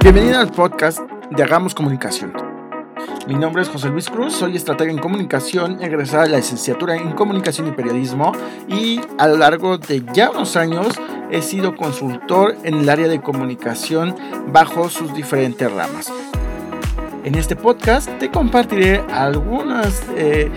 Bienvenido al podcast de Hagamos Comunicación. Mi nombre es José Luis Cruz, soy estratega en comunicación, egresada de la licenciatura en comunicación y periodismo y a lo largo de ya unos años he sido consultor en el área de comunicación bajo sus diferentes ramas. En este podcast te compartiré algunas eh,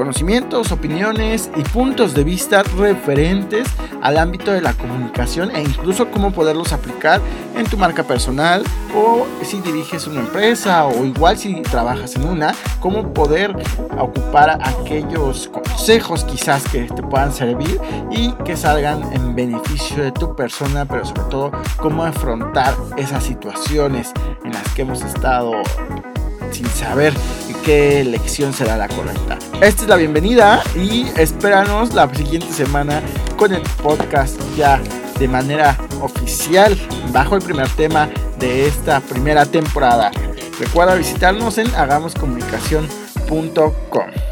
conocimientos, opiniones y puntos de vista referentes al ámbito de la comunicación e incluso cómo poderlos aplicar en tu marca personal o si diriges una empresa o igual si trabajas en una, cómo poder ocupar aquellos consejos quizás que te puedan servir y que salgan en beneficio de tu persona, pero sobre todo cómo afrontar esas situaciones en las que hemos estado sin saber qué lección será la correcta. Esta es la bienvenida y espéranos la siguiente semana con el podcast ya de manera oficial bajo el primer tema de esta primera temporada. Recuerda visitarnos en hagamoscomunicación.com.